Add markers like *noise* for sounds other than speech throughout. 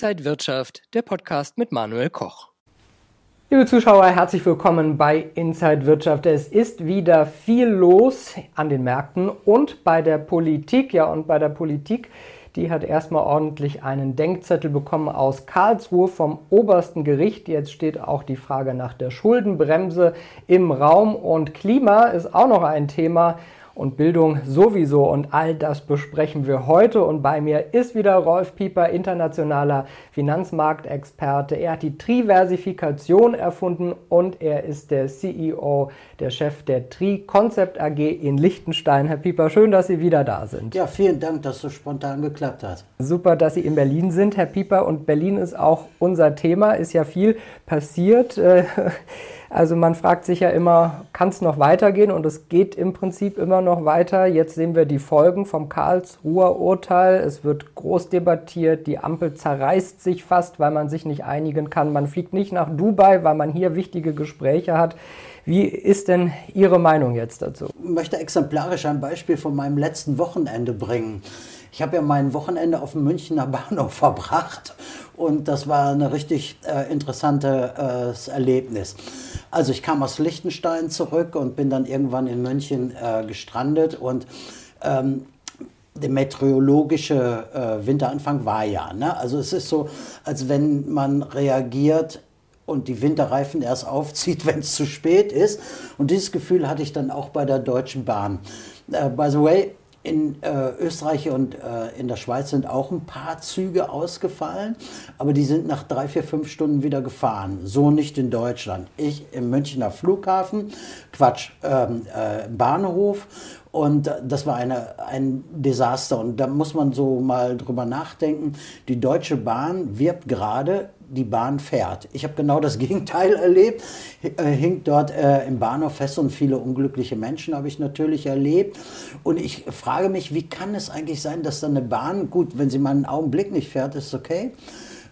Inside Wirtschaft, der Podcast mit Manuel Koch. Liebe Zuschauer, herzlich willkommen bei Inside Wirtschaft. Es ist wieder viel los an den Märkten und bei der Politik. Ja, und bei der Politik, die hat erstmal ordentlich einen Denkzettel bekommen aus Karlsruhe vom obersten Gericht. Jetzt steht auch die Frage nach der Schuldenbremse im Raum und Klima ist auch noch ein Thema und Bildung sowieso. Und all das besprechen wir heute. Und bei mir ist wieder Rolf Pieper, internationaler Finanzmarktexperte. Er hat die Triversifikation erfunden und er ist der CEO, der Chef der Tri Concept AG in Liechtenstein. Herr Pieper, schön, dass Sie wieder da sind. Ja, vielen Dank, dass so spontan geklappt hat. Super, dass Sie in Berlin sind, Herr Pieper. Und Berlin ist auch unser Thema, ist ja viel passiert. Also man fragt sich ja immer, kann es noch weitergehen? Und es geht im Prinzip immer noch weiter. Jetzt sehen wir die Folgen vom Karlsruher Urteil. Es wird groß debattiert. Die Ampel zerreißt sich fast, weil man sich nicht einigen kann. Man fliegt nicht nach Dubai, weil man hier wichtige Gespräche hat. Wie ist denn Ihre Meinung jetzt dazu? Ich möchte exemplarisch ein Beispiel von meinem letzten Wochenende bringen. Ich habe ja mein Wochenende auf dem Münchner *laughs* Bahnhof verbracht und das war ein richtig äh, interessantes äh, Erlebnis. Also ich kam aus Liechtenstein zurück und bin dann irgendwann in München äh, gestrandet und ähm, der meteorologische äh, Winteranfang war ja. Ne? Also es ist so, als wenn man reagiert und die Winterreifen erst aufzieht, *laughs* wenn es zu spät ist. Und dieses Gefühl hatte ich dann auch bei der Deutschen Bahn. Uh, by the way, in äh, Österreich und äh, in der Schweiz sind auch ein paar Züge ausgefallen, aber die sind nach drei, vier, fünf Stunden wieder gefahren. So nicht in Deutschland. Ich im Münchner Flughafen, Quatsch, ähm, äh, Bahnhof und das war eine, ein Desaster. Und da muss man so mal drüber nachdenken. Die Deutsche Bahn wirbt gerade die Bahn fährt. Ich habe genau das *laughs* Gegenteil erlebt, äh, hinkt dort äh, im Bahnhof fest und viele unglückliche Menschen habe ich natürlich erlebt. Und ich frage mich, wie kann es eigentlich sein, dass dann eine Bahn, gut, wenn sie mal einen Augenblick nicht fährt, ist okay,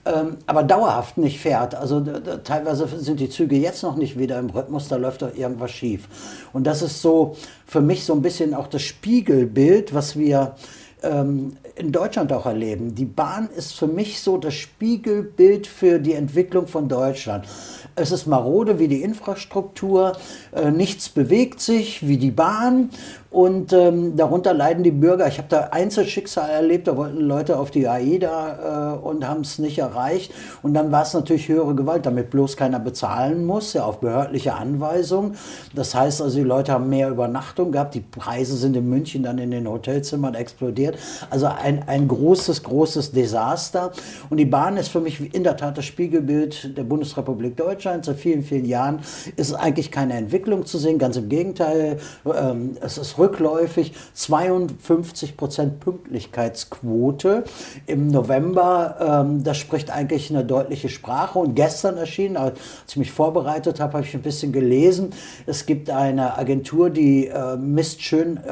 ähm, aber dauerhaft nicht fährt. Also teilweise sind die Züge jetzt noch nicht wieder im Rhythmus, da läuft doch irgendwas schief. Und das ist so für mich so ein bisschen auch das Spiegelbild, was wir ähm, in Deutschland auch erleben. Die Bahn ist für mich so das Spiegelbild für die Entwicklung von Deutschland. Es ist marode wie die Infrastruktur, äh, nichts bewegt sich wie die Bahn und ähm, darunter leiden die Bürger. Ich habe da Einzelschicksal erlebt, da wollten Leute auf die AIDA äh, und haben es nicht erreicht. Und dann war es natürlich höhere Gewalt, damit bloß keiner bezahlen muss, ja auf behördliche Anweisung. Das heißt also, die Leute haben mehr Übernachtung gehabt. Die Preise sind in München dann in den Hotelzimmern explodiert. Also ein, ein großes, großes Desaster. Und die Bahn ist für mich in der Tat das Spiegelbild der Bundesrepublik Deutschland. Seit vielen, vielen Jahren ist eigentlich keine Entwicklung zu sehen. Ganz im Gegenteil, ähm, es ist rückläufig 52 Prozent Pünktlichkeitsquote im November. Ähm, das spricht eigentlich eine deutliche Sprache. Und gestern erschienen, als ich mich vorbereitet habe, habe ich ein bisschen gelesen. Es gibt eine Agentur, die äh, misst schön, äh,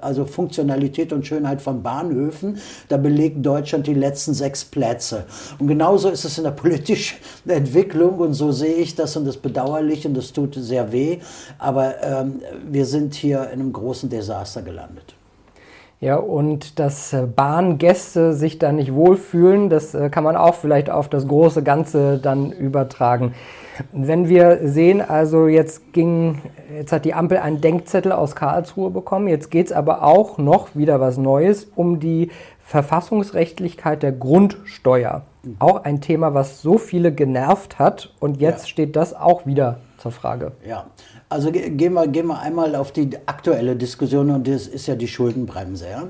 also Funktionalität und Schönheit von Bahnhöfen. Da belegt Deutschland die letzten sechs Plätze. Und genauso ist es in der politischen *laughs* Entwicklung. Und so sehe ich das und das bedauerlich und das tut sehr weh. Aber ähm, wir sind hier in einem großen großen Desaster gelandet. Ja, und dass äh, Bahngäste sich da nicht wohlfühlen, das äh, kann man auch vielleicht auf das große Ganze dann übertragen. Wenn wir sehen, also jetzt ging, jetzt hat die Ampel einen Denkzettel aus Karlsruhe bekommen, jetzt geht es aber auch noch wieder was Neues um die Verfassungsrechtlichkeit der Grundsteuer. Auch ein Thema, was so viele genervt hat und jetzt ja. steht das auch wieder zur Frage. Ja, also gehen wir, gehen wir einmal auf die aktuelle Diskussion und das ist ja die Schuldenbremse. Ja?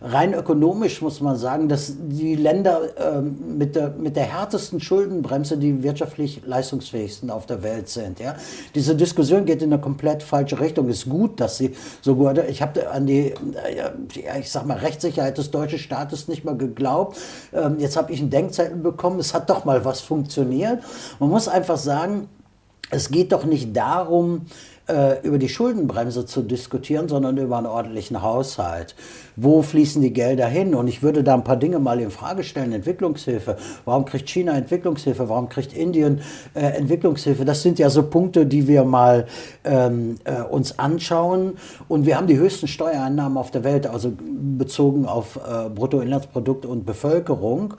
Rein ökonomisch muss man sagen, dass die Länder ähm, mit, der, mit der härtesten Schuldenbremse die wirtschaftlich leistungsfähigsten auf der Welt sind. Ja? Diese Diskussion geht in eine komplett falsche Richtung. Es ist gut, dass sie so gut. Ich habe an die, äh, ich sag mal, Rechtssicherheit des deutschen Staates nicht mal geglaubt. Ähm, jetzt habe ich einen Denkzettel bekommen. Es hat doch mal was funktioniert. Man muss einfach sagen, es geht doch nicht darum, äh, über die Schuldenbremse zu diskutieren, sondern über einen ordentlichen Haushalt. Wo fließen die Gelder hin? Und ich würde da ein paar Dinge mal in Frage stellen. Entwicklungshilfe. Warum kriegt China Entwicklungshilfe? Warum kriegt Indien äh, Entwicklungshilfe? Das sind ja so Punkte, die wir mal ähm, äh, uns anschauen. Und wir haben die höchsten Steuereinnahmen auf der Welt, also bezogen auf äh, Bruttoinlandsprodukt und Bevölkerung.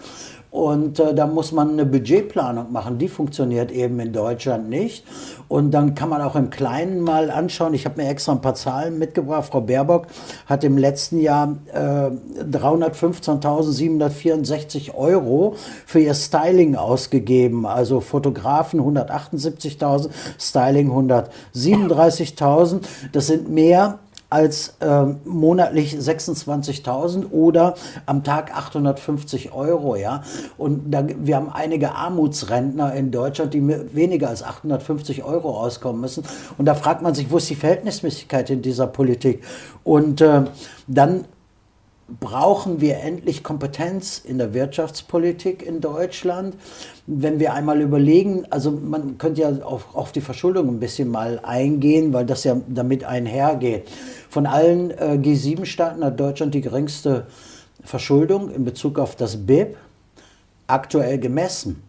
Und äh, da muss man eine Budgetplanung machen. Die funktioniert eben in Deutschland nicht. Und dann kann man auch im Kleinen mal anschauen. Ich habe mir extra ein paar Zahlen mitgebracht. Frau Baerbock hat im letzten Jahr äh, 315.764 Euro für ihr Styling ausgegeben. Also Fotografen 178.000, Styling 137.000. Das sind mehr als äh, monatlich 26.000 oder am Tag 850 Euro, ja. Und da, wir haben einige Armutsrentner in Deutschland, die weniger als 850 Euro auskommen müssen. Und da fragt man sich, wo ist die Verhältnismäßigkeit in dieser Politik? Und äh, dann brauchen wir endlich Kompetenz in der Wirtschaftspolitik in Deutschland. Wenn wir einmal überlegen, also man könnte ja auf, auf die Verschuldung ein bisschen mal eingehen, weil das ja damit einhergeht. Von allen äh, G7-Staaten hat Deutschland die geringste Verschuldung in Bezug auf das BIP aktuell gemessen.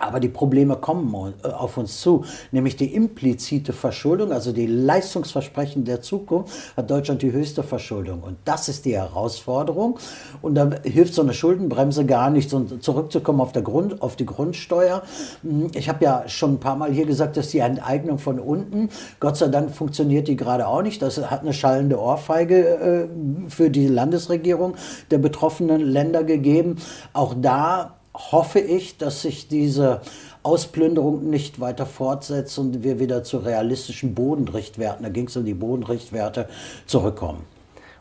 Aber die Probleme kommen äh, auf uns zu, nämlich die implizite Verschuldung, also die Leistungsversprechen der Zukunft, hat Deutschland die höchste Verschuldung. Und das ist die Herausforderung. Und da hilft so eine Schuldenbremse gar nicht. Und zurückzukommen auf, der Grund, auf die Grundsteuer. Hm, ich habe ja schon ein paar Mal hier gesagt, dass die Enteignung von unten, Gott sei Dank funktioniert die gerade auch nicht. Das hat eine schallende Ohrfeige äh, für die Landesregierung der betroffenen Länder gegeben. Auch da hoffe ich, dass sich diese Ausplünderung nicht weiter fortsetzt und wir wieder zu realistischen Bodenrichtwerten, da ging es um die Bodenrichtwerte, zurückkommen.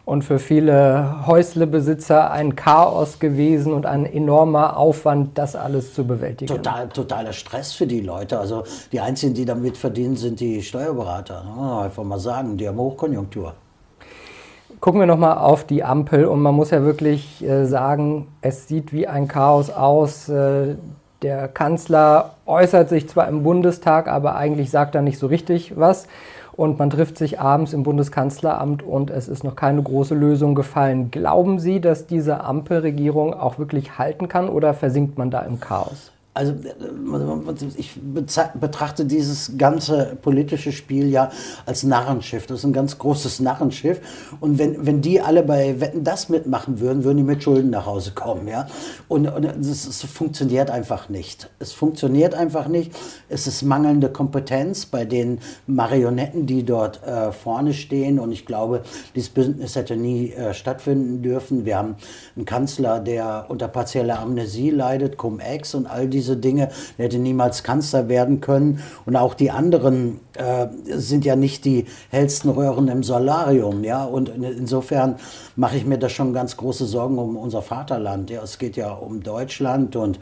Und für viele Häuslebesitzer ein Chaos gewesen und ein enormer Aufwand, das alles zu bewältigen. Total, totaler Stress für die Leute. Also die einzigen, die damit verdienen, sind die Steuerberater. Oh, einfach mal sagen, die haben Hochkonjunktur. Gucken wir nochmal auf die Ampel und man muss ja wirklich äh, sagen, es sieht wie ein Chaos aus. Äh, der Kanzler äußert sich zwar im Bundestag, aber eigentlich sagt er nicht so richtig was. Und man trifft sich abends im Bundeskanzleramt und es ist noch keine große Lösung gefallen. Glauben Sie, dass diese Ampelregierung auch wirklich halten kann oder versinkt man da im Chaos? Also ich betrachte dieses ganze politische Spiel ja als Narrenschiff. Das ist ein ganz großes Narrenschiff. Und wenn, wenn die alle bei Wetten das mitmachen würden, würden die mit Schulden nach Hause kommen. Ja? Und, und es, es funktioniert einfach nicht. Es funktioniert einfach nicht. Es ist mangelnde Kompetenz bei den Marionetten, die dort äh, vorne stehen. Und ich glaube, dieses Bündnis hätte nie äh, stattfinden dürfen. Wir haben einen Kanzler, der unter partieller Amnesie leidet, Cum-Ex und all diese diese Dinge. Er hätte niemals Kanzler werden können. Und auch die anderen äh, sind ja nicht die hellsten Röhren im Solarium. Ja? Und insofern mache ich mir da schon ganz große Sorgen um unser Vaterland. Ja? Es geht ja um Deutschland und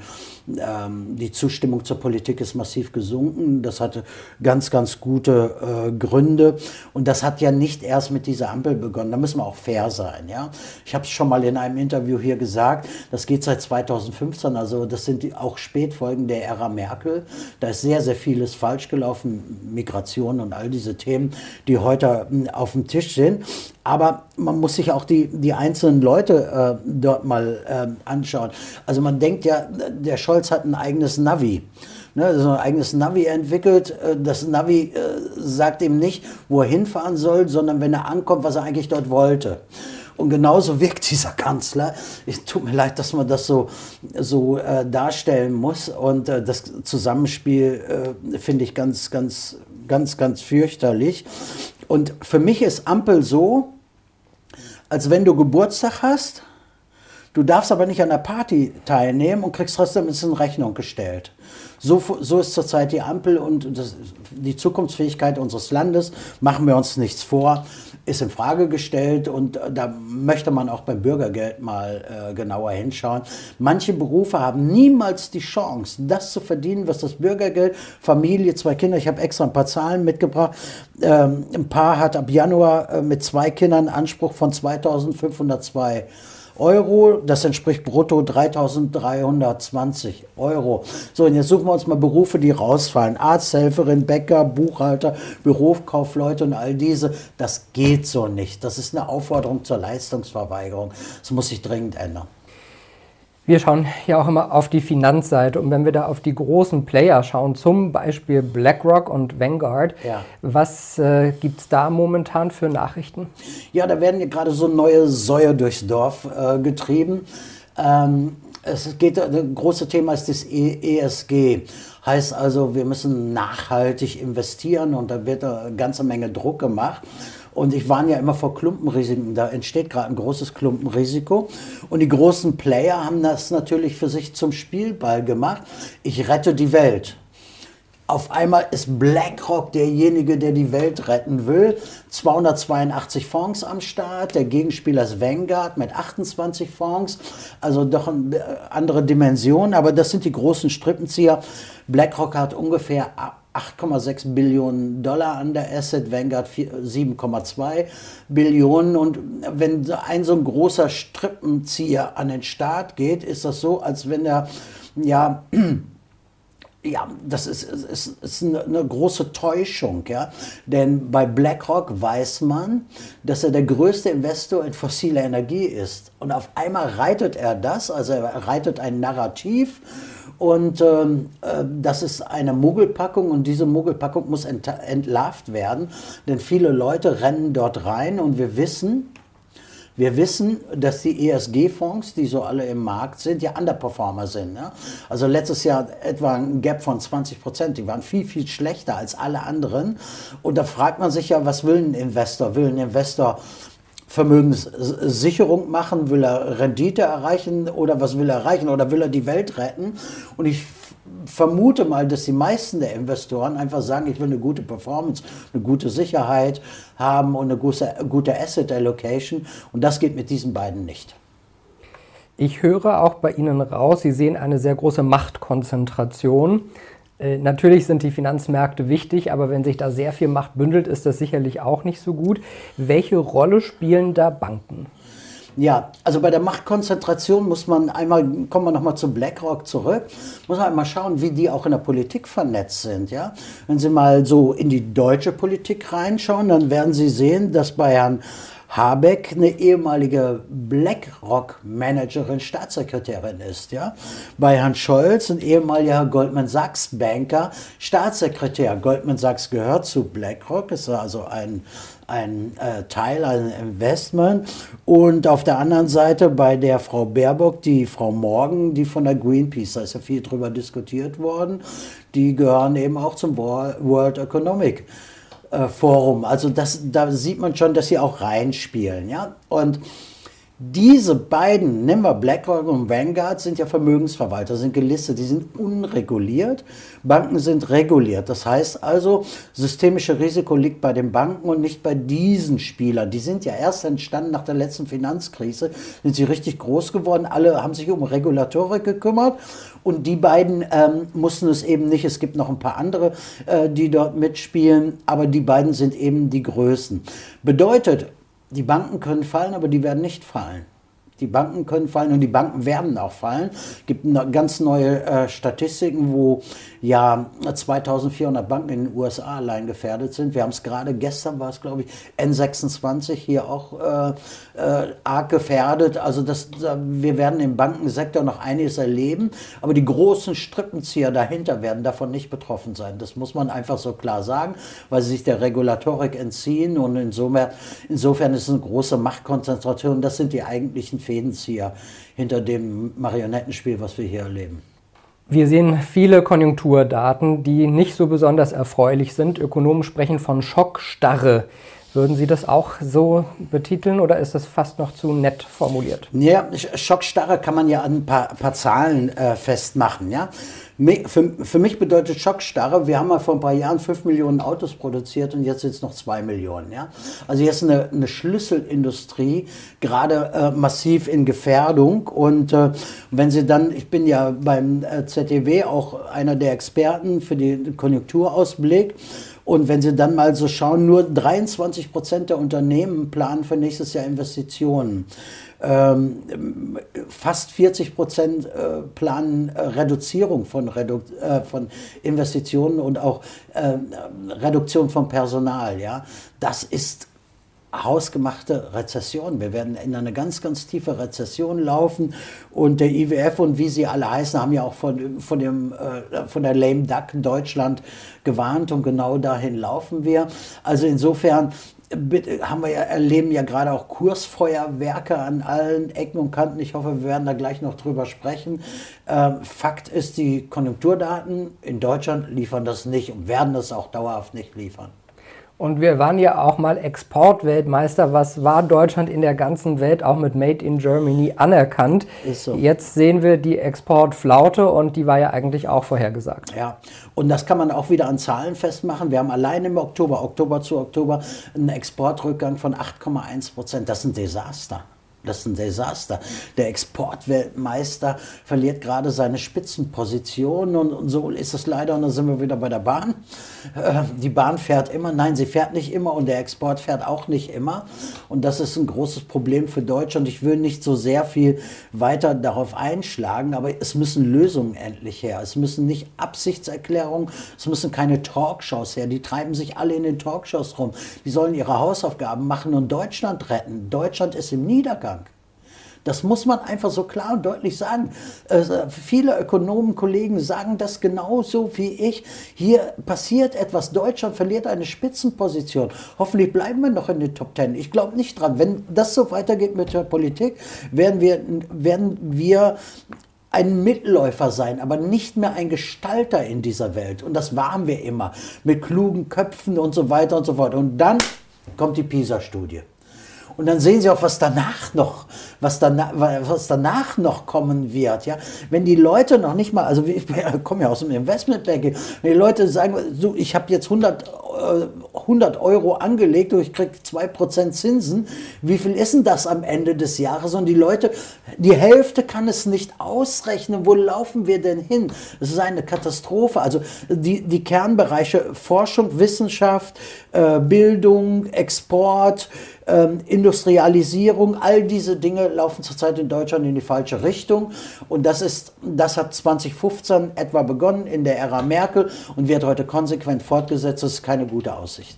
ähm, die Zustimmung zur Politik ist massiv gesunken. Das hatte ganz, ganz gute äh, Gründe. Und das hat ja nicht erst mit dieser Ampel begonnen. Da müssen wir auch fair sein. Ja? Ich habe es schon mal in einem Interview hier gesagt. Das geht seit 2015. Also das sind die auch Spätfolgen der Ära Merkel. Da ist sehr, sehr vieles falsch gelaufen. Migration und all diese Themen, die heute hm, auf dem Tisch sind. Aber man muss sich auch die, die einzelnen Leute äh, dort mal äh, anschauen. Also man denkt ja, der Scholz hat ein eigenes Navi. Ne, so ein eigenes Navi entwickelt. Äh, das Navi äh, sagt ihm nicht, wo er hinfahren soll, sondern wenn er ankommt, was er eigentlich dort wollte. Und genauso wirkt dieser Kanzler. Es tut mir leid, dass man das so, so äh, darstellen muss. Und äh, das Zusammenspiel äh, finde ich ganz, ganz, ganz, ganz fürchterlich. Und für mich ist Ampel so, als wenn du Geburtstag hast, du darfst aber nicht an der Party teilnehmen und kriegst trotzdem in Rechnung gestellt. So, so ist zurzeit die Ampel und das, die Zukunftsfähigkeit unseres Landes, machen wir uns nichts vor, ist in Frage gestellt und da möchte man auch beim Bürgergeld mal äh, genauer hinschauen. Manche Berufe haben niemals die Chance, das zu verdienen, was das Bürgergeld, Familie, zwei Kinder, ich habe extra ein paar Zahlen mitgebracht. Ähm, ein Paar hat ab Januar äh, mit zwei Kindern Anspruch von 2502 Euro. Das entspricht brutto 3320 Euro. So, und jetzt suchen wir uns mal Berufe, die rausfallen. Arzthelferin, Bäcker, Buchhalter, Bürokaufleute und all diese. Das geht so nicht. Das ist eine Aufforderung zur Leistungsverweigerung. Das muss sich dringend ändern. Wir schauen ja auch immer auf die Finanzseite und wenn wir da auf die großen Player schauen, zum Beispiel BlackRock und Vanguard, ja. was äh, gibt es da momentan für Nachrichten? Ja, da werden ja gerade so neue Säue durchs Dorf äh, getrieben. Ähm, Es geht, das große Thema ist das ESG. Heißt also, wir müssen nachhaltig investieren und da wird eine ganze Menge Druck gemacht. Und ich warne ja immer vor Klumpenrisiken. Da entsteht gerade ein großes Klumpenrisiko. Und die großen Player haben das natürlich für sich zum Spielball gemacht. Ich rette die Welt. Auf einmal ist BlackRock derjenige, der die Welt retten will. 282 Fonds am Start. Der Gegenspieler ist Vanguard mit 28 Fonds. Also doch eine andere Dimension. Aber das sind die großen Strippenzieher. BlackRock hat ungefähr 8,6 Billionen Dollar an der Asset, Vanguard 7,2 Billionen. Und wenn ein so ein großer Strippenzieher an den Start geht, ist das so, als wenn er ja ja, das ist, ist, ist eine, große Täuschung, ja. Denn bei BlackRock weiß man, dass er der größte Investor in fossile Energie ist. Und auf einmal reitet er das, also er reitet ein Narrativ. Und ähm, äh, das ist eine Mogelpackung und diese Mogelpackung muss ent entlarvt werden, denn viele Leute rennen dort rein und wir wissen, wir wissen, dass die ESG-Fonds, die so alle im Markt sind, ja Underperformer sind. Ne? Also letztes Jahr etwa ein Gap von 20 Prozent. Die waren viel, viel schlechter als alle anderen. Und da fragt man sich ja, was will ein Investor? Will ein Investor Vermögenssicherung machen? Will er Rendite erreichen oder was will er erreichen? Oder will er die Welt retten? Und ich vermute mal, dass die meisten der Investoren einfach sagen, ich will eine gute Performance, eine gute Sicherheit haben und eine gute, gute Asset Allocation. Und das geht mit diesen beiden nicht. Ich höre auch bei Ihnen raus, Sie sehen eine sehr große Machtkonzentration. Äh, natürlich sind die Finanzmärkte wichtig, aber wenn sich da sehr viel Macht bündelt, ist das sicherlich auch nicht so gut. Welche Rolle spielen da Banken? Ja, also bei der Machtkonzentration muss man einmal, kommen wir nochmal zu BlackRock zurück, muss man einmal schauen, wie die auch in der Politik vernetzt sind. Ja? Wenn Sie mal so in die deutsche Politik reinschauen, dann werden Sie sehen, dass bei Herrn Habeck eine ehemalige BlackRock-Managerin, Staatssekretärin ist. Ja? Bei Herrn Scholz ein ehemaliger Goldman Sachs-Banker, Staatssekretär. Goldman Sachs gehört zu BlackRock, ist also ein ein äh, Teil, ein Investment. Und auf der anderen Seite bei der Frau Baerbock, die Frau Morgan, die von der Greenpeace, da ist ja viel drüber diskutiert worden, die gehören eben auch zum World Economic Forum. Also das, da sieht man schon, dass sie auch reinspielen. Ja? Und diese beiden, nehmen wir BlackRock und Vanguard, sind ja Vermögensverwalter, sind gelistet, die sind unreguliert. Banken sind reguliert. Das heißt also, systemische Risiko liegt bei den Banken und nicht bei diesen Spielern. Die sind ja erst entstanden nach der letzten Finanzkrise, sind sie richtig groß geworden. Alle haben sich um Regulatorik gekümmert und die beiden ähm, mussten es eben nicht. Es gibt noch ein paar andere, äh, die dort mitspielen, aber die beiden sind eben die Größten. Bedeutet, die Banken können fallen, aber die werden nicht fallen. Die Banken können fallen und die Banken werden auch fallen. Es gibt ganz neue äh, Statistiken, wo ja 2400 Banken in den USA allein gefährdet sind. Wir haben es gerade, gestern war es glaube ich, N26 hier auch äh, äh, arg gefährdet. Also das, wir werden im Bankensektor noch einiges erleben, aber die großen Strippenzieher dahinter werden davon nicht betroffen sein. Das muss man einfach so klar sagen, weil sie sich der Regulatorik entziehen und insofern, insofern ist es eine große Machtkonzentration. Das sind die eigentlichen Fädenzieher hinter dem Marionettenspiel, was wir hier erleben. Wir sehen viele Konjunkturdaten, die nicht so besonders erfreulich sind. Ökonomen sprechen von Schockstarre. Würden Sie das auch so betiteln oder ist das fast noch zu nett formuliert? Ja, Schockstarre kann man ja an ein paar, paar Zahlen äh, festmachen. Ja? Für, für mich bedeutet Schockstarre, wir haben mal vor ein paar Jahren 5 Millionen Autos produziert und jetzt sind es noch 2 Millionen. Ja? Also jetzt eine, eine Schlüsselindustrie, gerade äh, massiv in Gefährdung. Und äh, wenn Sie dann, ich bin ja beim äh, ZDW auch einer der Experten für den Konjunkturausblick. Und wenn Sie dann mal so schauen, nur 23 Prozent der Unternehmen planen für nächstes Jahr Investitionen. Ähm, fast 40 Prozent äh, planen äh, Reduzierung von, Redu äh, von Investitionen und auch äh, Reduktion von Personal. Ja? Das ist hausgemachte Rezession. Wir werden in eine ganz, ganz tiefe Rezession laufen. Und der IWF und wie sie alle heißen, haben ja auch von, von, dem, äh, von der Lame Duck Deutschland gewarnt und genau dahin laufen wir. Also insofern haben wir ja, erleben ja gerade auch Kursfeuerwerke an allen Ecken und Kanten. Ich hoffe, wir werden da gleich noch drüber sprechen. Ähm, Fakt ist, die Konjunkturdaten in Deutschland liefern das nicht und werden das auch dauerhaft nicht liefern. Und wir waren ja auch mal Exportweltmeister. Was war Deutschland in der ganzen Welt auch mit Made in Germany anerkannt? Ist so. Jetzt sehen wir die Exportflaute und die war ja eigentlich auch vorhergesagt. Ja, und das kann man auch wieder an Zahlen festmachen. Wir haben allein im Oktober, Oktober zu Oktober, einen Exportrückgang von 8,1 Prozent. Das ist ein Desaster. Das ist ein Desaster. Der Exportweltmeister verliert gerade seine Spitzenposition und, und, so ist es leider. Und dann sind wir wieder bei der Bahn. Äh, die Bahn fährt immer, nein, sie fährt nicht immer und der Export fährt auch nicht immer. Und das ist ein großes Problem für Deutschland. Ich will nicht so sehr viel weiter darauf einschlagen, aber es müssen Lösungen endlich her. Es müssen nicht Absichtserklärungen, es müssen keine Talkshows her. Die treiben sich alle in den Talkshows rum. Die sollen ihre Hausaufgaben machen und Deutschland retten. Deutschland ist im Niedergang. Das muss man einfach so klar und deutlich sagen. Äh, viele Ökonomen, Kollegen sagen das genauso wie ich. Hier passiert etwas. Deutschland verliert eine Spitzenposition. Hoffentlich bleiben wir noch in den Top Ten. Ich glaube nicht dran. Wenn das so weitergeht mit der Politik, werden wir, werden wir ein Mitläufer sein, aber nicht mehr ein Gestalter in dieser Welt. Und das waren wir immer. Mit klugen Köpfen und so weiter und so fort. Und dann kommt die PISA-Studie. Und dann sehen Sie auch, was danach noch, was danach, was danach noch kommen wird. Ja, wenn die Leute noch nicht mal, also ich komme ja aus dem Investmentbanking, wenn die Leute sagen, so, ich habe jetzt 100, 100 äh, Euro angelegt und ich kriege 2% Zinsen, wie viel ist denn das am Ende des Jahres? Und die Leute, die Hälfte kann es nicht ausrechnen. Wo laufen wir denn hin? Es ist eine Katastrophe. Also die, die Kernbereiche Forschung, Wissenschaft, äh, Bildung, Export, ähm, Industrialisierung, all diese Dinge laufen zurzeit in Deutschland in die falsche Richtung. Und das, ist, das hat 2015 etwa begonnen in der Ära Merkel und wird heute konsequent fortgesetzt. Das ist keine gute Aussicht.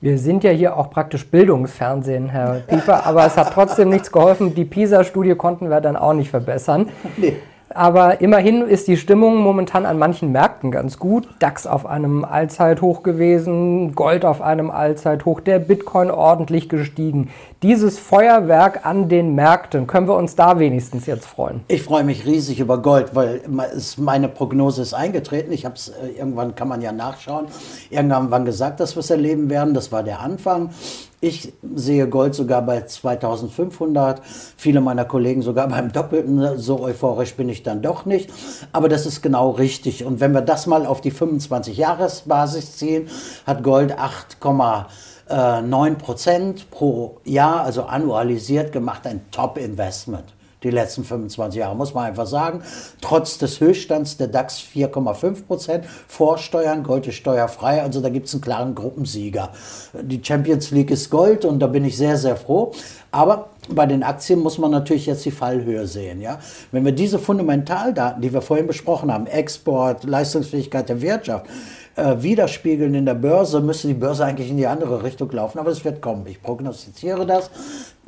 Wir sind ja hier auch praktisch Bildungsfernsehen, Herr Pieper, aber es hat trotzdem nichts geholfen. Die PISA-Studie konnten wir dann auch nicht verbessern. Nee. Aber immerhin ist die Stimmung momentan an manchen Märkten ganz gut. DAX auf einem Allzeithoch gewesen, Gold auf einem Allzeithoch, der Bitcoin ordentlich gestiegen. Dieses Feuerwerk an den Märkten, können wir uns da wenigstens jetzt freuen? Ich freue mich riesig über Gold, weil meine Prognose ist eingetreten. Ich habe es äh, irgendwann kann man ja nachschauen. Irgendwann gesagt, dass wir es erleben werden. Das war der Anfang. Ich sehe Gold sogar bei 2500, viele meiner Kollegen sogar *laughs* beim Doppelten. So euphorisch bin ich dann doch nicht. Aber das ist genau richtig. Und wenn wir das mal auf die 25-Jahres-Basis ziehen, hat Gold 8,9 Prozent pro Jahr, also annualisiert gemacht, ein Top-Investment die letzten 25 Jahre, muss man einfach sagen. Trotz des Höchststands der DAX 4,5 Prozent, Vorsteuern, Gold ist steuerfrei, also da gibt es einen klaren Gruppensieger. Die Champions League ist Gold und da bin ich sehr, sehr froh. Aber bei den Aktien muss man natürlich jetzt die Fallhöhe sehen. Ja? Wenn wir diese Fundamentaldaten, die wir vorhin besprochen haben, Export, Leistungsfähigkeit der Wirtschaft, äh, widerspiegeln in der Börse, müsste die Börse eigentlich in die andere Richtung laufen. Aber es wird kommen. Ich prognostiziere das.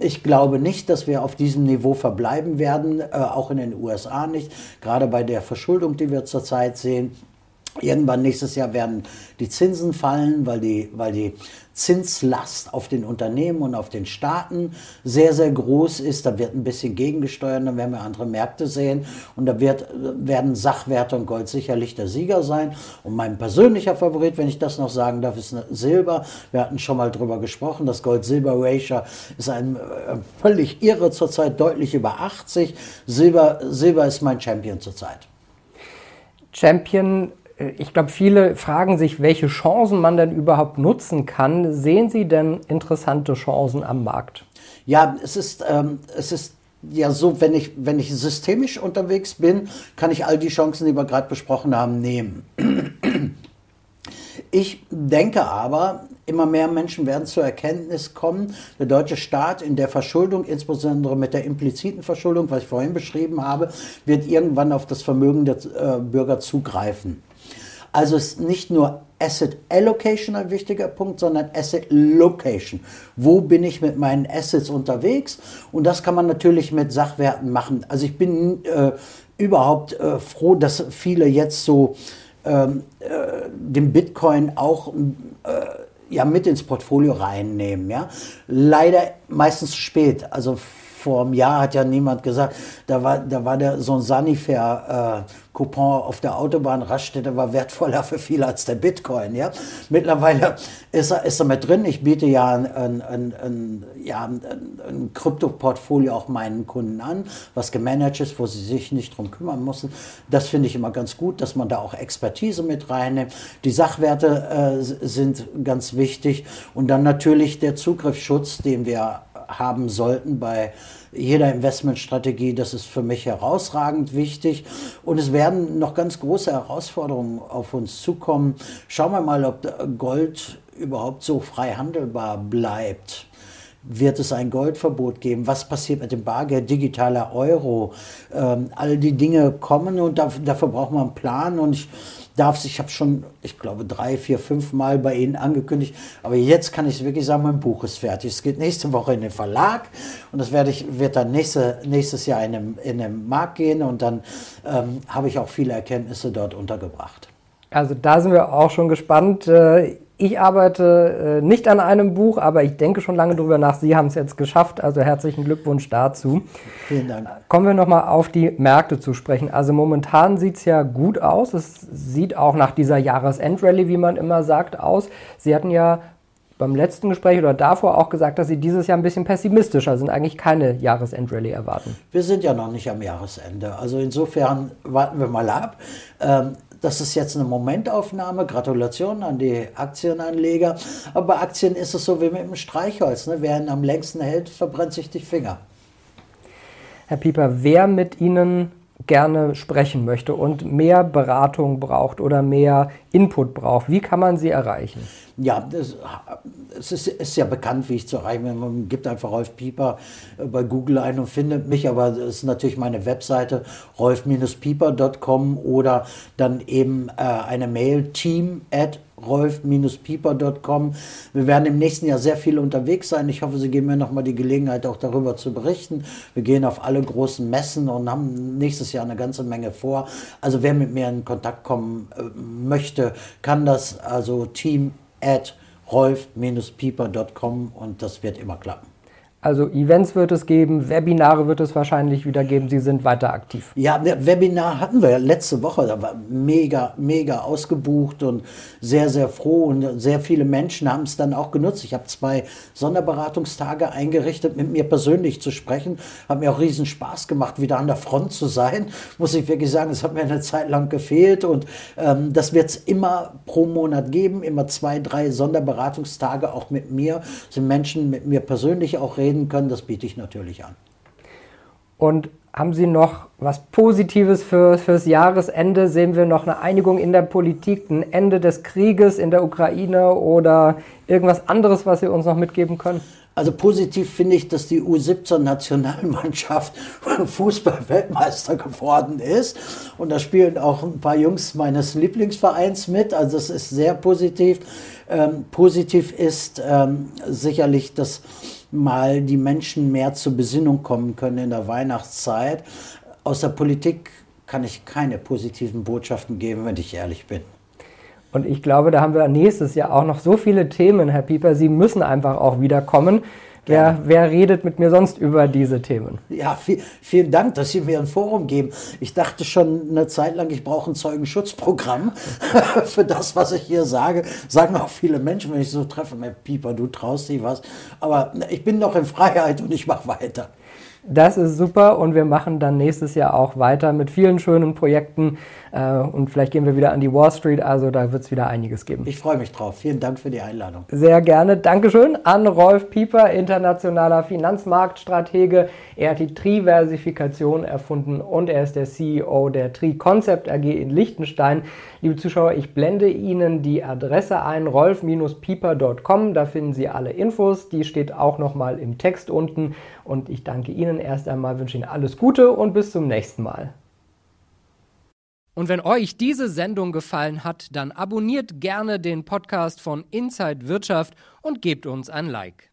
Ich glaube nicht, dass wir auf diesem Niveau verbleiben werden, äh, auch in den USA nicht. Gerade bei der Verschuldung, die wir zurzeit sehen. Irgendwann nächstes Jahr werden die Zinsen fallen, weil die, weil die Zinslast auf den Unternehmen und auf den Staaten sehr, sehr groß ist. Da wird ein bisschen gegengesteuert, dann werden wir andere Märkte sehen. Und da wird, werden Sachwerte und Gold sicherlich der Sieger sein. Und mein persönlicher Favorit, wenn ich das noch sagen darf, ist Silber. Wir hatten schon mal drüber gesprochen. Das Gold-Silber-Ratio ist ein äh, völlig irre zurzeit, deutlich über 80. Silber, Silber ist mein Champion zurzeit. Champion ich glaube, viele fragen sich, welche Chancen man denn überhaupt nutzen kann. Sehen Sie denn interessante Chancen am Markt? Ja, es ist, ähm, es ist ja so, wenn ich, wenn ich systemisch unterwegs bin, kann ich all die Chancen, die wir gerade besprochen haben, nehmen. *clears throat* Ich denke aber, immer mehr Menschen werden zur Erkenntnis kommen, der deutsche Staat in der Verschuldung, insbesondere mit der impliziten Verschuldung, was ich vorhin beschrieben habe, wird irgendwann auf das Vermögen der äh, Bürger zugreifen. Also ist nicht nur Asset Allocation ein wichtiger Punkt, sondern Asset Location. Wo bin ich mit meinen Assets unterwegs? Und das kann man natürlich mit Sachwerten machen. Also ich bin äh, überhaupt äh, froh, dass viele jetzt so ähm, äh, dem Bitcoin auch äh, ja mit ins Portfolio reinnehmen. Ja? Leider meistens spät. Also vor einem Jahr hat ja niemand gesagt, da war, da war der, so ein Sanifair-Coupon auf der Autobahnraststätte war wertvoller für viele als der Bitcoin. Ja? Mittlerweile ist er, ist er mit drin. Ich biete ja ein, ein, ein, ein ja, ein Krypto-Portfolio auch meinen Kunden an, was gemanagt ist, wo sie sich nicht drum kümmern müssen. Das finde ich immer ganz gut, dass man da auch Expertise mit reinnimmt. Die Sachwerte äh, sind ganz wichtig und dann natürlich der Zugriffsschutz, den wir haben sollten bei jeder Investmentstrategie. Das ist für mich herausragend wichtig. Und es werden noch ganz große Herausforderungen auf uns zukommen. Schauen wir mal, ob Gold überhaupt so frei handelbar bleibt. Wird es ein Goldverbot geben? Was passiert mit dem Bargeld, digitaler Euro? Ähm, all die Dinge kommen und dafür, dafür braucht man einen Plan. Und ich darf ich habe schon, ich glaube, drei, vier, fünf Mal bei Ihnen angekündigt, aber jetzt kann ich wirklich sagen, mein Buch ist fertig. Es geht nächste Woche in den Verlag und das werde ich, wird dann nächste, nächstes Jahr in den, in den Markt gehen und dann ähm, habe ich auch viele Erkenntnisse dort untergebracht. Also da sind wir auch schon gespannt. Äh, ich arbeite äh, nicht an einem Buch, aber ich denke schon lange darüber nach. Sie haben es jetzt geschafft, also herzlichen Glückwunsch dazu. Vielen Dank. Kommen wir nochmal auf die Märkte zu sprechen. Also momentan sieht es ja gut aus. Es sieht auch nach dieser Jahresendrallye, wie man immer sagt, aus. Sie hatten ja beim letzten Gespräch oder davor auch gesagt, dass Sie dieses Jahr ein bisschen pessimistischer sind, eigentlich keine Jahresendrallye erwarten. Wir sind ja noch nicht am Jahresende. Also insofern warten wir mal ab. Ähm, das ist jetzt eine Momentaufnahme. Gratulation an die Aktienanleger. Aber bei Aktien ist es so wie mit dem Streichholz. Ne? Wer ihn am längsten hält, verbrennt sich die Finger. Herr Pieper, wer mit Ihnen gerne sprechen möchte und mehr Beratung braucht oder mehr Input braucht, wie kann man sie erreichen? Ja, das, es ist, ist, ja bekannt, wie ich zu erreichen bin. Man gibt einfach Rolf Pieper äh, bei Google ein und findet mich, aber das ist natürlich meine Webseite rolf-pieper.com oder dann eben äh, eine Mail team at rolf-pieper.com. Wir werden im nächsten Jahr sehr viel unterwegs sein. Ich hoffe, Sie geben mir nochmal die Gelegenheit, auch darüber zu berichten. Wir gehen auf alle großen Messen und haben nächstes Jahr eine ganze Menge vor. Also wer mit mir in Kontakt kommen äh, möchte, kann das. Also team at rolf-pieper.com und das wird immer klappen. Also Events wird es geben, Webinare wird es wahrscheinlich wieder geben. Sie sind weiter aktiv. Ja, Webinar hatten wir ja letzte Woche. Da war mega, mega ausgebucht und sehr, sehr froh. Und sehr viele Menschen haben es dann auch genutzt. Ich habe zwei Sonderberatungstage eingerichtet, mit mir persönlich zu sprechen. Hat mir auch riesen Spaß gemacht, wieder an der Front zu sein. Muss ich wirklich sagen, es hat mir eine Zeit lang gefehlt. Und ähm, das wird es immer pro Monat geben. Immer zwei, drei Sonderberatungstage auch mit mir. Sind Menschen mit mir persönlich auch reden reden können, das biete ich natürlich an. Und haben Sie noch was Positives für, fürs Jahresende? Sehen wir noch eine Einigung in der Politik, ein Ende des Krieges in der Ukraine oder irgendwas anderes, was Sie uns noch mitgeben können? Also positiv finde ich, dass die U17-Nationalmannschaft *laughs* Fußball-Weltmeister geworden ist. Und da spielen auch ein paar Jungs meines Lieblingsvereins mit. Also das ist sehr positiv. Ähm, positiv ist ähm, sicherlich, dass mal die Menschen mehr zur Besinnung kommen können in der Weihnachtszeit. Aus der Politik kann ich keine positiven Botschaften geben, wenn ich ehrlich bin. Und ich glaube, da haben wir nächstes Jahr auch noch so viele Themen, Herr Pieper. Sie müssen einfach auch wiederkommen. Wer, wer, redet mit mir sonst über diese Themen? Ja, viel, vielen Dank, dass Sie mir ein Forum geben. Ich dachte schon eine Zeit lang, ich brauche ein Zeugenschutzprogramm *laughs* für das, was ich hier sage. Sagen auch viele Menschen, wenn ich so treffe, Pieper, du traust dich was. Aber ich bin noch in Freiheit und ich mache weiter. Das ist super und wir machen dann nächstes Jahr auch weiter mit vielen schönen Projekten äh, und vielleicht gehen wir wieder an die Wall Street, also da wird es wieder einiges geben. Ich freue mich drauf. Vielen Dank für die Einladung. Sehr gerne. Dankeschön an Rolf Pieper, internationaler Finanzmarktstratege. Er hat die Triversifikation erfunden und er ist der CEO der Tri Concept AG in Liechtenstein. Liebe Zuschauer, ich blende Ihnen die Adresse ein, rolf-pieper.com. Da finden Sie alle Infos. Die steht auch nochmal im Text unten. Und ich danke Ihnen erst einmal, wünsche Ihnen alles Gute und bis zum nächsten Mal. Und wenn euch diese Sendung gefallen hat, dann abonniert gerne den Podcast von Inside Wirtschaft und gebt uns ein Like.